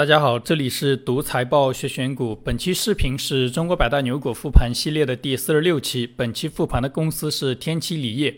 大家好，这里是读财报学选股。本期视频是中国百大牛股复盘系列的第四十六期。本期复盘的公司是天齐锂业。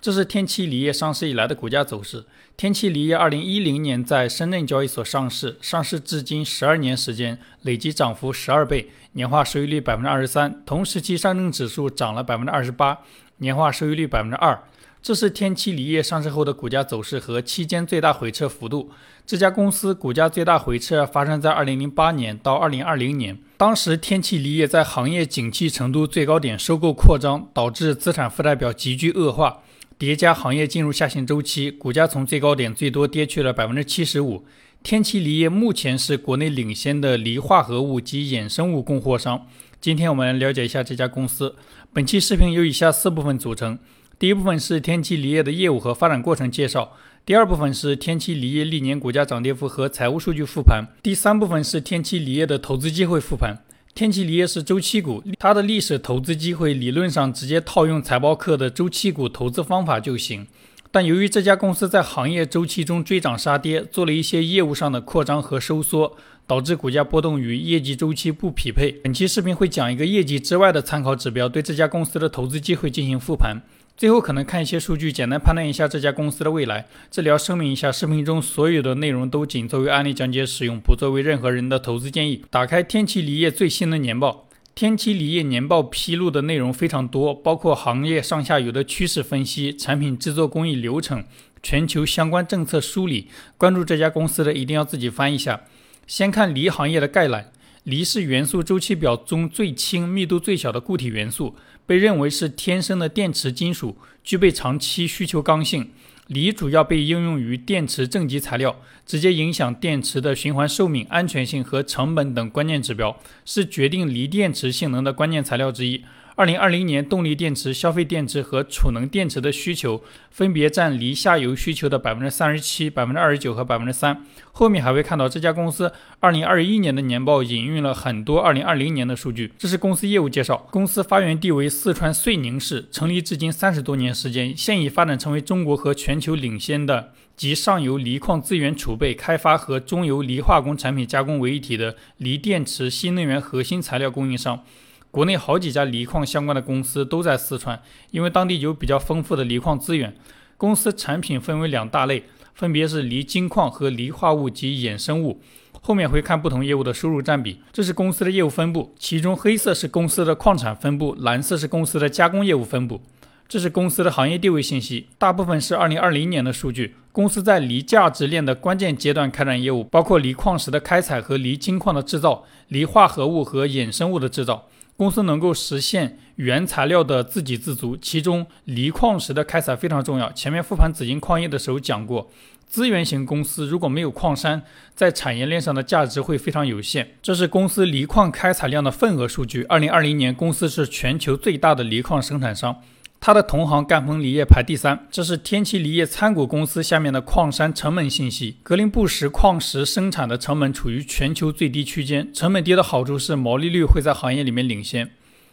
这是天齐锂业上市以来的股价走势。天齐锂业二零一零年在深圳交易所上市，上市至今十二年时间，累计涨幅十二倍，年化收益率百分之二十三。同时期上证指数涨了百分之二十八，年化收益率百分之二。这是天齐锂业上市后的股价走势和期间最大回撤幅度。这家公司股价最大回撤发生在2008年到2020年，当时天齐锂业在行业景气程度最高点收购扩张，导致资产负债表急剧恶化，叠加行业进入下行周期，股价从最高点最多跌去了百分之七十五。天齐锂业目前是国内领先的锂化合物及衍生物供货商。今天我们了解一下这家公司。本期视频由以下四部分组成。第一部分是天齐锂业的业务和发展过程介绍，第二部分是天齐锂业历年股价涨跌幅和财务数据复盘，第三部分是天齐锂业的投资机会复盘。天齐锂业是周期股，它的历史投资机会理论上直接套用财报课的周期股投资方法就行，但由于这家公司在行业周期中追涨杀跌，做了一些业务上的扩张和收缩，导致股价波动与业绩周期不匹配。本期视频会讲一个业绩之外的参考指标，对这家公司的投资机会进行复盘。最后可能看一些数据，简单判断一下这家公司的未来。这里要声明一下，视频中所有的内容都仅作为案例讲解使用，不作为任何人的投资建议。打开天齐锂业最新的年报，天齐锂业年报披露的内容非常多，包括行业上下游的趋势分析、产品制作工艺流程、全球相关政策梳理。关注这家公司的一定要自己翻一下。先看锂行业的概览。锂是元素周期表中最轻、密度最小的固体元素，被认为是天生的电池金属，具备长期需求刚性。锂主要被应用于电池正极材料，直接影响电池的循环寿命、安全性和成本等关键指标，是决定锂电池性能的关键材料之一。二零二零年，动力电池、消费电池和储能电池的需求分别占锂下游需求的百分之三十七、百分之二十九和百分之三。后面还会看到这家公司二零二一年的年报引用了很多二零二零年的数据。这是公司业务介绍。公司发源地为四川遂宁市，成立至今三十多年时间，现已发展成为中国和全球领先的集上游锂矿资源储备、开发和中游锂化工产品加工为一体的锂电池新能源核心材料供应商。国内好几家锂矿相关的公司都在四川，因为当地有比较丰富的锂矿资源。公司产品分为两大类，分别是锂金矿和锂化物及衍生物。后面会看不同业务的收入占比。这是公司的业务分布，其中黑色是公司的矿产分布，蓝色是公司的加工业务分布。这是公司的行业地位信息，大部分是2020年的数据。公司在锂价值链的关键阶段开展业务，包括锂矿石的开采和锂金矿的制造、锂化合物和衍生物的制造。公司能够实现原材料的自给自足，其中锂矿石的开采非常重要。前面复盘紫金矿业的时候讲过，资源型公司如果没有矿山，在产业链上的价值会非常有限。这是公司锂矿开采量的份额数据。二零二零年，公司是全球最大的锂矿生产商。它的同行赣锋锂业排第三。这是天齐锂业参股公司下面的矿山成本信息。格林布什矿石生产的成本处于全球最低区间，成本低的好处是毛利率会在行业里面领先。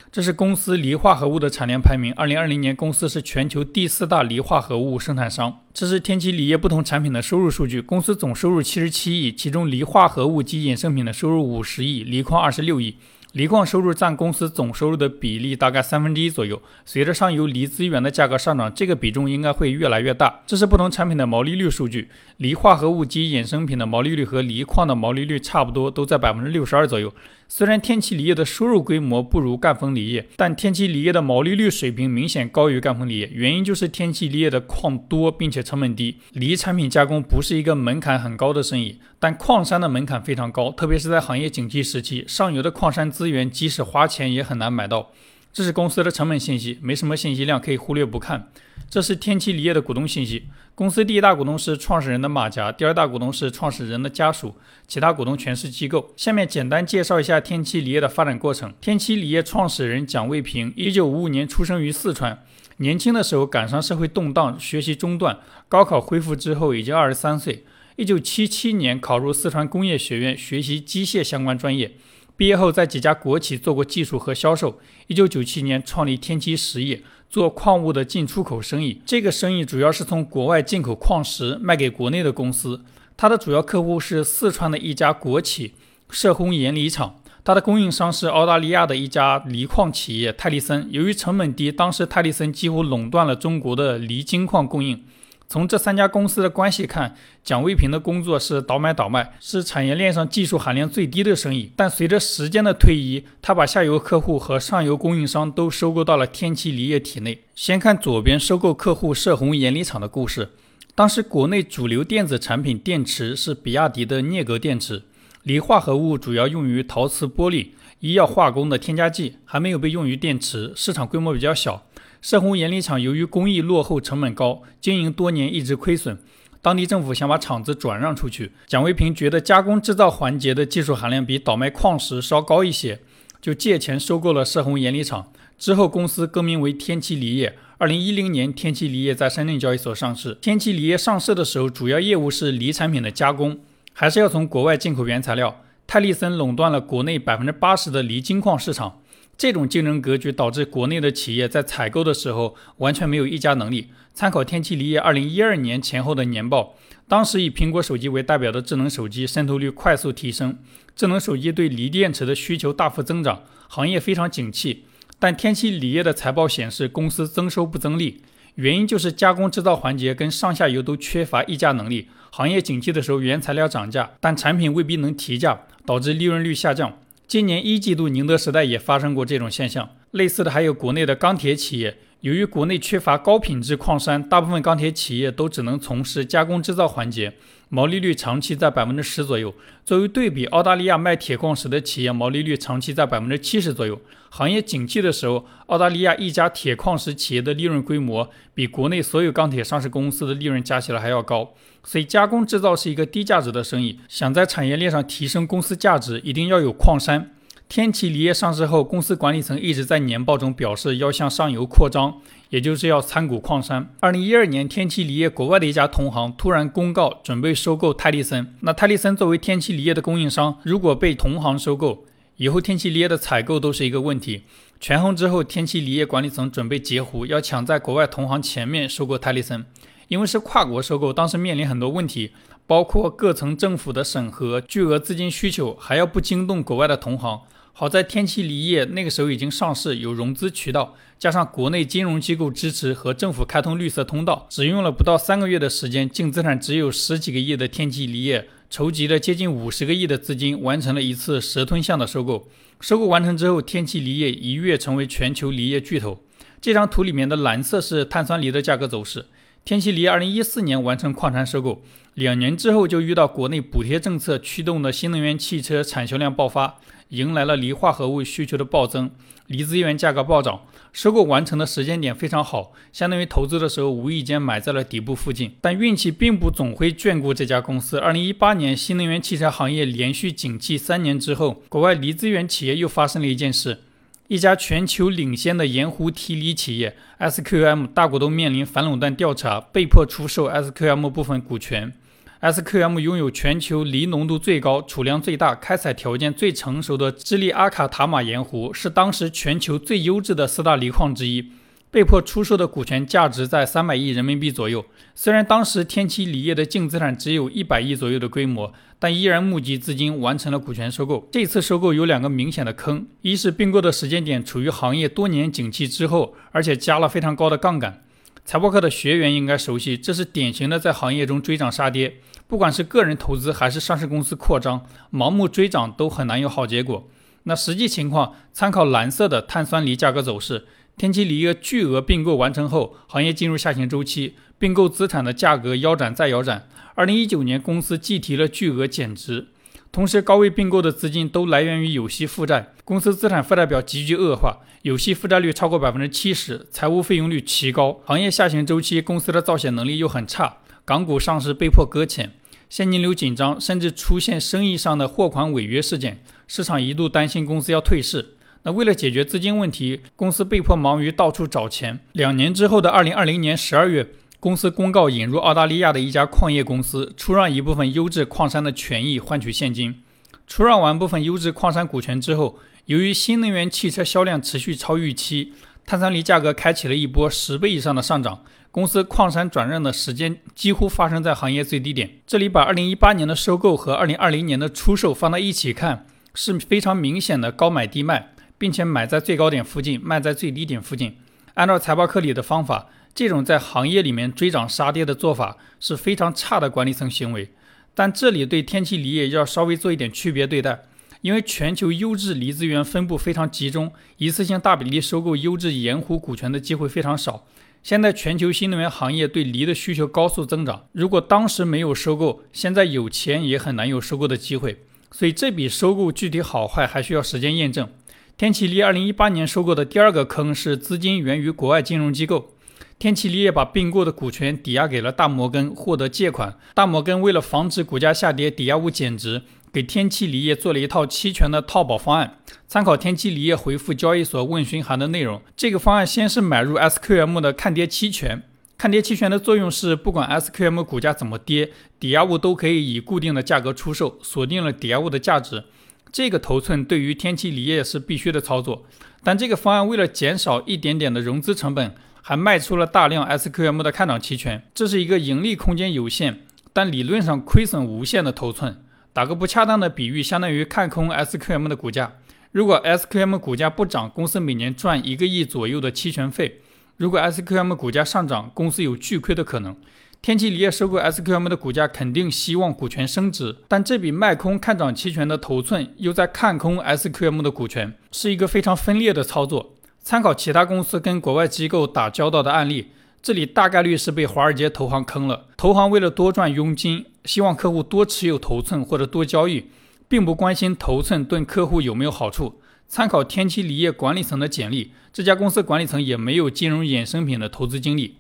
这是公司锂化合物的产量排名。二零二零年，公司是全球第四大锂化合物生产商。这是天齐锂业不同产品的收入数据。公司总收入七十七亿，其中锂化合物及衍生品的收入五十亿，锂矿二十六亿。锂矿收入占公司总收入的比例大概三分之一左右。随着上游锂资源的价格上涨，这个比重应该会越来越大。这是不同产品的毛利率数据。锂化合物及衍生品的毛利率和锂矿的毛利率差不多，都在百分之六十二左右。虽然天齐锂业的收入规模不如赣锋锂业，但天齐锂业的毛利率水平明显高于赣锋锂业。原因就是天齐锂业的矿多，并且成本低。锂产品加工不是一个门槛很高的生意，但矿山的门槛非常高，特别是在行业景气时期，上游的矿山资源即使花钱也很难买到。这是公司的成本信息，没什么信息量，可以忽略不看。这是天齐锂业的股东信息。公司第一大股东是创始人的马甲，第二大股东是创始人的家属，其他股东全是机构。下面简单介绍一下天齐锂业的发展过程。天齐锂业创始人蒋卫平，一九五五年出生于四川，年轻的时候赶上社会动荡，学习中断，高考恢复之后已经二十三岁。一九七七年考入四川工业学院学习机械相关专业。毕业后，在几家国企做过技术和销售。一九九七年创立天齐实业，做矿物的进出口生意。这个生意主要是从国外进口矿石卖给国内的公司。它的主要客户是四川的一家国企射轰冶锂厂，它的供应商是澳大利亚的一家锂矿企业泰利森。由于成本低，当时泰利森几乎垄断了中国的锂金矿供应。从这三家公司的关系看，蒋卫平的工作是倒买倒卖，是产业链上技术含量最低的生意。但随着时间的推移，他把下游客户和上游供应商都收购到了天齐锂业体内。先看左边收购客户射红盐锂厂的故事。当时国内主流电子产品电池是比亚迪的镍镉电池，锂化合物主要用于陶瓷玻璃、医药化工的添加剂，还没有被用于电池，市场规模比较小。射红冶锂厂由于工艺落后、成本高，经营多年一直亏损。当地政府想把厂子转让出去，蒋卫平觉得加工制造环节的技术含量比倒卖矿石稍高一些，就借钱收购了射红冶锂厂。之后公司更名为天齐锂业。二零一零年，天齐锂业在深圳交易所上市。天齐锂业上市的时候，主要业务是锂产品的加工，还是要从国外进口原材料。泰利森垄断了国内百分之八十的锂金矿市场。这种竞争格局导致国内的企业在采购的时候完全没有议价能力。参考天齐锂业二零一二年前后的年报，当时以苹果手机为代表的智能手机渗透率快速提升，智能手机对锂电池的需求大幅增长，行业非常景气。但天齐锂业的财报显示，公司增收不增利，原因就是加工制造环节跟上下游都缺乏议价能力。行业景气的时候，原材料涨价，但产品未必能提价，导致利润率下降。今年一季度，宁德时代也发生过这种现象。类似的还有国内的钢铁企业。由于国内缺乏高品质矿山，大部分钢铁企业都只能从事加工制造环节，毛利率长期在百分之十左右。作为对比，澳大利亚卖铁矿石的企业毛利率长期在百分之七十左右。行业景气的时候，澳大利亚一家铁矿石企业的利润规模比国内所有钢铁上市公司的利润加起来还要高。所以，加工制造是一个低价值的生意。想在产业链上提升公司价值，一定要有矿山。天齐锂业上市后，公司管理层一直在年报中表示要向上游扩张，也就是要参股矿山。二零一二年，天齐锂业国外的一家同行突然公告准备收购泰利森。那泰利森作为天齐锂业的供应商，如果被同行收购，以后天齐锂业的采购都是一个问题。权衡之后，天齐锂业管理层准备截胡，要抢在国外同行前面收购泰利森。因为是跨国收购，当时面临很多问题，包括各层政府的审核、巨额资金需求，还要不惊动国外的同行。好在天齐锂业那个时候已经上市，有融资渠道，加上国内金融机构支持和政府开通绿色通道，只用了不到三个月的时间，净资产只有十几个亿的天齐锂业筹集了接近五十个亿的资金，完成了一次蛇吞象的收购。收购完成之后，天齐锂业一跃成为全球锂业巨头。这张图里面的蓝色是碳酸锂的价格走势。天齐锂二零一四年完成矿产收购，两年之后就遇到国内补贴政策驱动的新能源汽车产销量爆发。迎来了锂化合物需求的暴增，锂资源价格暴涨。收购完成的时间点非常好，相当于投资的时候无意间买在了底部附近。但运气并不总会眷顾这家公司。二零一八年，新能源汽车行业连续景气三年之后，国外锂资源企业又发生了一件事：一家全球领先的盐湖提锂企业 SQM 大股东面临反垄断调查，被迫出售 SQM 部分股权。SQM 拥有全球锂浓度最高、储量最大、开采条件最成熟的智利阿卡塔玛盐湖，是当时全球最优质的四大锂矿之一。被迫出售的股权价值在三百亿人民币左右。虽然当时天齐锂业的净资产只有一百亿左右的规模，但依然募集资金完成了股权收购。这次收购有两个明显的坑：一是并购的时间点处于行业多年景气之后，而且加了非常高的杠杆。财报课的学员应该熟悉，这是典型的在行业中追涨杀跌。不管是个人投资还是上市公司扩张，盲目追涨都很难有好结果。那实际情况，参考蓝色的碳酸锂价格走势，天齐锂业巨额并购完成后，行业进入下行周期，并购资产的价格腰斩再腰斩。二零一九年，公司计提了巨额减值。同时，高位并购的资金都来源于有息负债，公司资产负债表急剧恶化，有息负债率超过百分之七十，财务费用率奇高。行业下行周期，公司的造血能力又很差，港股上市被迫搁浅，现金流紧张，甚至出现生意上的货款违约事件，市场一度担心公司要退市。为了解决资金问题，公司被迫忙于到处找钱。两年之后的二零二零年十二月。公司公告引入澳大利亚的一家矿业公司，出让一部分优质矿山的权益换取现金。出让完部分优质矿山股权之后，由于新能源汽车销量持续超预期，碳酸锂价格开启了一波十倍以上的上涨。公司矿山转让的时间几乎发生在行业最低点。这里把2018年的收购和2020年的出售放在一起看，是非常明显的高买低卖，并且买在最高点附近，卖在最低点附近。按照财报课里的方法，这种在行业里面追涨杀跌的做法是非常差的管理层行为。但这里对天齐锂业要稍微做一点区别对待。因为全球优质锂资源分布非常集中，一次性大比例收购优质盐湖股权的机会非常少。现在全球新能源行业对锂的需求高速增长，如果当时没有收购，现在有钱也很难有收购的机会。所以这笔收购具体好坏还需要时间验证。天齐锂2018年收购的第二个坑是资金源于国外金融机构。天齐锂业把并购的股权抵押给了大摩根，获得借款。大摩根为了防止股价下跌，抵押物减值。给天齐锂业做了一套期权的套保方案，参考天齐锂业回复交易所问询函的内容。这个方案先是买入 SQM 的看跌期权，看跌期权的作用是，不管 SQM 股价怎么跌，抵押物都可以以固定的价格出售，锁定了抵押物的价值。这个头寸对于天齐锂业是必须的操作，但这个方案为了减少一点点的融资成本，还卖出了大量 SQM 的看涨期权。这是一个盈利空间有限，但理论上亏损无限的头寸。打个不恰当的比喻，相当于看空 SQM 的股价。如果 SQM 股价不涨，公司每年赚一个亿左右的期权费；如果 SQM 股价上涨，公司有巨亏的可能。天齐锂业收购 SQM 的股价肯定希望股权升值，但这笔卖空看涨期权的头寸又在看空 SQM 的股权，是一个非常分裂的操作。参考其他公司跟国外机构打交道的案例。这里大概率是被华尔街投行坑了。投行为了多赚佣金，希望客户多持有头寸或者多交易，并不关心头寸对客户有没有好处。参考天齐锂业管理层的简历，这家公司管理层也没有金融衍生品的投资经历。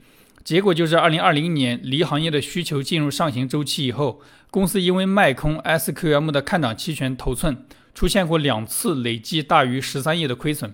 结果就是二零二零年锂行业的需求进入上行周期以后，公司因为卖空 SQM 的看涨期权头寸，出现过两次累计大于十三亿的亏损。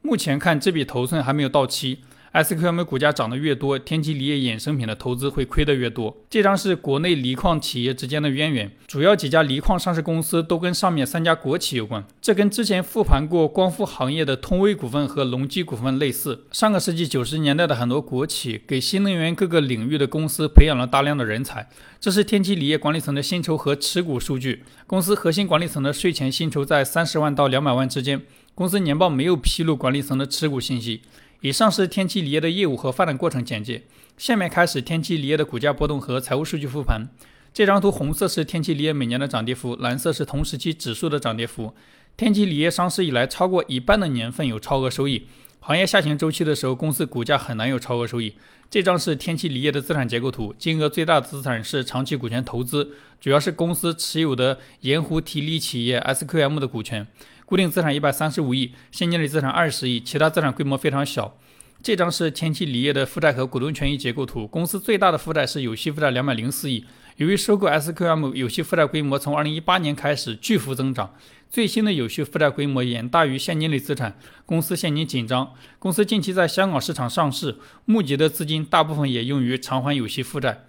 目前看，这笔头寸还没有到期。SQM 股价涨得越多，天齐锂业衍生品的投资会亏得越多。这张是国内锂矿企业之间的渊源，主要几家锂矿上市公司都跟上面三家国企有关。这跟之前复盘过光伏行业的通威股份和隆基股份类似。上个世纪九十年代的很多国企给新能源各个领域的公司培养了大量的人才。这是天齐锂业管理层的薪酬和持股数据。公司核心管理层的税前薪酬在三十万到两百万之间。公司年报没有披露管理层的持股信息。以上是天齐锂业的业务和发展过程简介。下面开始天齐锂业的股价波动和财务数据复盘。这张图红色是天齐锂业每年的涨跌幅，蓝色是同时期指数的涨跌幅。天齐锂业上市以来，超过一半的年份有超额收益。行业下行周期的时候，公司股价很难有超额收益。这张是天齐锂业的资产结构图，金额最大的资产是长期股权投资，主要是公司持有的盐湖提锂企业 SQM 的股权。固定资产一百三十五亿，现金类资产二十亿，其他资产规模非常小。这张是天齐锂业的负债和股东权益结构图。公司最大的负债是有息负债两百零四亿。由于收购 SQM，有息负债规模从二零一八年开始巨幅增长，最新的有息负债规模远大于现金类资产，公司现金紧张。公司近期在香港市场上市，募集的资金大部分也用于偿还有息负债。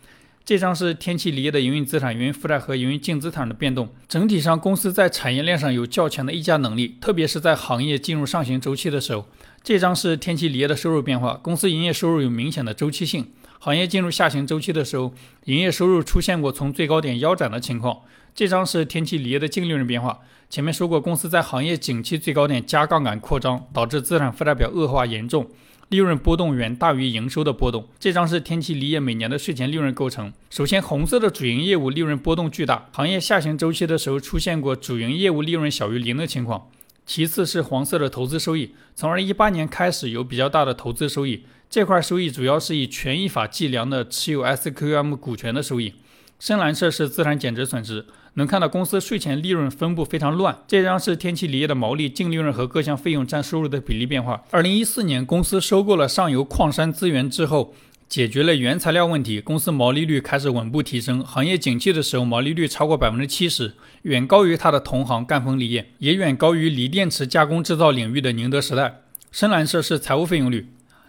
这张是天齐锂业的营运资产、营运负债和营运净资产的变动。整体上，公司在产业链上有较强的溢价能力，特别是在行业进入上行周期的时候。这张是天齐锂业的收入变化，公司营业收入有明显的周期性。行业进入下行周期的时候，营业收入出现过从最高点腰斩的情况。这张是天齐锂业的净利润变化。前面说过，公司在行业景气最高点加杠杆扩张，导致资产负债表恶化严重。利润波动远大于营收的波动。这张是天齐锂业每年的税前利润构成。首先，红色的主营业务利润波动巨大，行业下行周期的时候出现过主营业务利润小于零的情况。其次是黄色的投资收益，从2018年开始有比较大的投资收益，这块收益主要是以权益法计量的持有 SQM 股权的收益。深蓝色是资产减值损失，能看到公司税前利润分布非常乱。这张是天齐锂业的毛利、净利润和各项费用占收入的比例变化。二零一四年，公司收购了上游矿山资源之后，解决了原材料问题，公司毛利率开始稳步提升。行业景气的时候，毛利率超过百分之七十，远高于它的同行赣锋锂业，也远高于锂电池加工制造领域的宁德时代。深蓝色是财务费用率。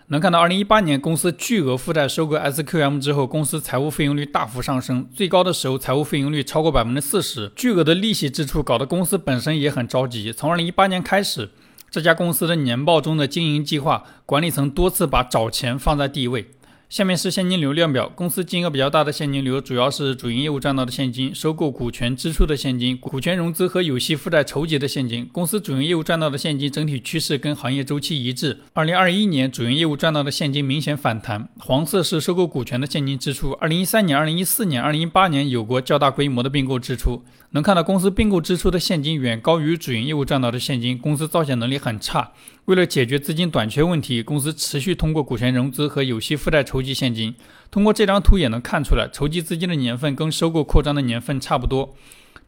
能看到，二零一八年公司巨额负债收购 SQM 之后，公司财务费用率大幅上升，最高的时候财务费用率超过百分之四十。巨额的利息支出搞得公司本身也很着急。从二零一八年开始，这家公司的年报中的经营计划，管理层多次把找钱放在第一位。下面是现金流量表。公司金额比较大的现金流，主要是主营业务赚到的现金、收购股权支出的现金、股权融资和有息负债筹集的现金。公司主营业务赚到的现金整体趋势跟行业周期一致。二零二一年主营业务赚到的现金明显反弹，黄色是收购股权的现金支出。二零一三年、二零一四年、二零一八年有过较大规模的并购支出。能看到公司并购支出的现金远高于主营业务赚到的现金，公司造血能力很差。为了解决资金短缺问题，公司持续通过股权融资和有息负债筹筹集现金。通过这张图也能看出来，筹集资金的年份跟收购扩张的年份差不多。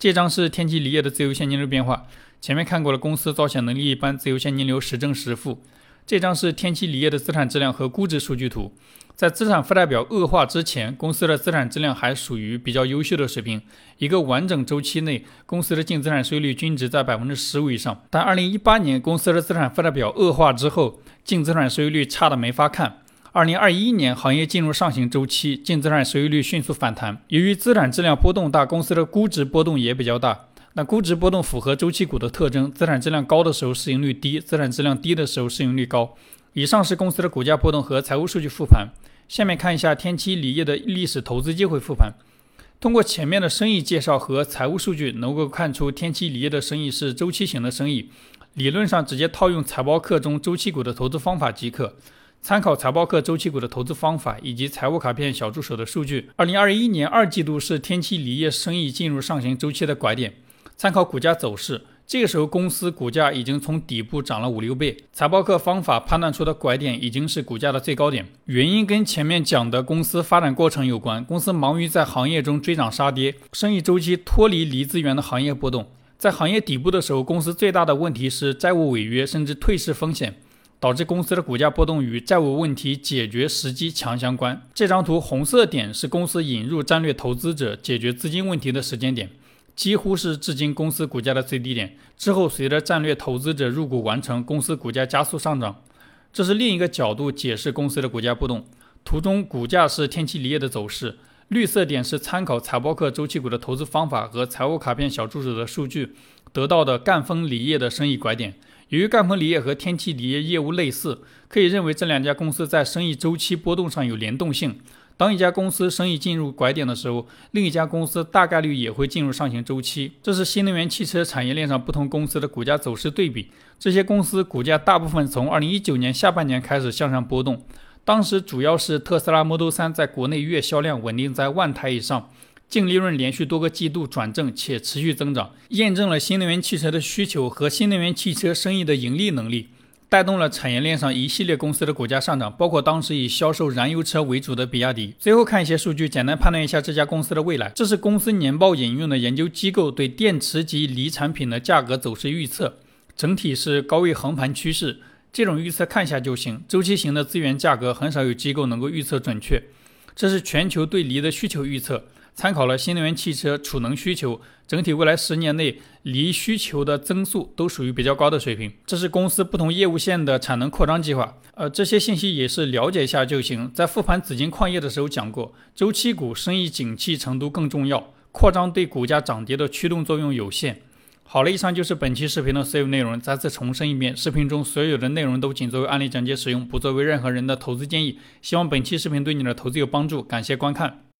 这张是天齐锂业的自由现金流变化。前面看过了，公司造血能力一般，自由现金流时正时负。这张是天齐锂业的资产质量和估值数据图。在资产负债表恶化之前，公司的资产质量还属于比较优秀的水平。一个完整周期内，公司的净资产收益率均值在百分之十五以上。但二零一八年公司的资产负债表恶化之后，净资产收益率差的没法看。二零二一年行业进入上行周期，净资产收益率迅速反弹。由于资产质量波动大，公司的估值波动也比较大。那估值波动符合周期股的特征，资产质量高的时候市盈率低，资产质量低的时候市盈率高。以上是公司的股价波动和财务数据复盘。下面看一下天齐锂业的历史投资机会复盘。通过前面的生意介绍和财务数据，能够看出天齐锂业的生意是周期型的生意。理论上直接套用财报课中周期股的投资方法即可。参考财报课周期股的投资方法以及财务卡片小助手的数据，二零二一年二季度是天齐锂业生意进入上行周期的拐点。参考股价走势。这个时候，公司股价已经从底部涨了五六倍，财报课方法判断出的拐点已经是股价的最高点。原因跟前面讲的公司发展过程有关。公司忙于在行业中追涨杀跌，生意周期脱离锂资源的行业波动。在行业底部的时候，公司最大的问题是债务违约甚至退市风险，导致公司的股价波动与债务问题解决时机强相关。这张图红色点是公司引入战略投资者解决资金问题的时间点。几乎是至今公司股价的最低点。之后，随着战略投资者入股完成，公司股价加速上涨。这是另一个角度解释公司的股价波动。图中股价是天齐锂业的走势，绿色点是参考财报课周期股的投资方法和财务卡片小助手的数据得到的赣锋锂业的生意拐点。由于赣锋锂业和天齐锂业业务类似，可以认为这两家公司在生意周期波动上有联动性。当一家公司生意进入拐点的时候，另一家公司大概率也会进入上行周期。这是新能源汽车产业链上不同公司的股价走势对比。这些公司股价大部分从2019年下半年开始向上波动，当时主要是特斯拉 Model 3在国内月销量稳定在万台以上，净利润连续多个季度转正且持续增长，验证了新能源汽车的需求和新能源汽车生意的盈利能力。带动了产业链上一系列公司的股价上涨，包括当时以销售燃油车为主的比亚迪。最后看一些数据，简单判断一下这家公司的未来。这是公司年报引用的研究机构对电池及锂产品的价格走势预测，整体是高位横盘趋势。这种预测看一下就行，周期型的资源价格很少有机构能够预测准确。这是全球对锂的需求预测。参考了新能源汽车储能需求，整体未来十年内锂需求的增速都属于比较高的水平。这是公司不同业务线的产能扩张计划。呃，这些信息也是了解一下就行。在复盘紫金矿业的时候讲过，周期股生意景气程度更重要，扩张对股价涨跌的驱动作用有限。好了，以上就是本期视频的所有内容。再次重申一遍，视频中所有的内容都仅作为案例讲解使用，不作为任何人的投资建议。希望本期视频对你的投资有帮助，感谢观看。